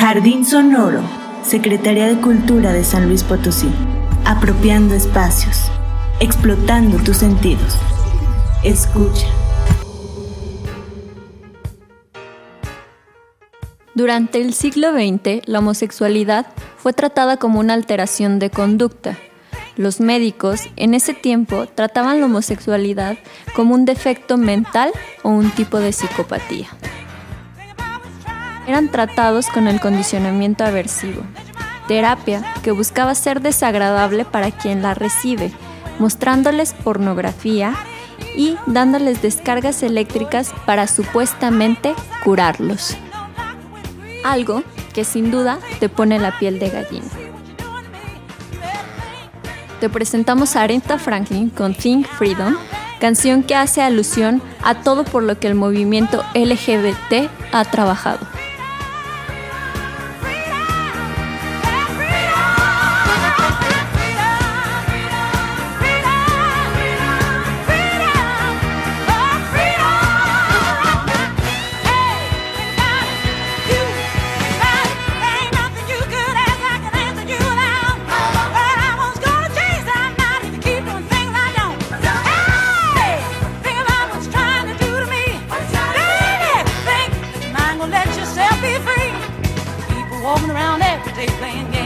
Jardín Sonoro, Secretaría de Cultura de San Luis Potosí. Apropiando espacios, explotando tus sentidos. Escucha. Durante el siglo XX, la homosexualidad fue tratada como una alteración de conducta. Los médicos en ese tiempo trataban la homosexualidad como un defecto mental o un tipo de psicopatía eran tratados con el condicionamiento aversivo, terapia que buscaba ser desagradable para quien la recibe, mostrándoles pornografía y dándoles descargas eléctricas para supuestamente curarlos. Algo que sin duda te pone la piel de gallina. Te presentamos a Aretha Franklin con Think Freedom, canción que hace alusión a todo por lo que el movimiento LGBT ha trabajado. they playing games.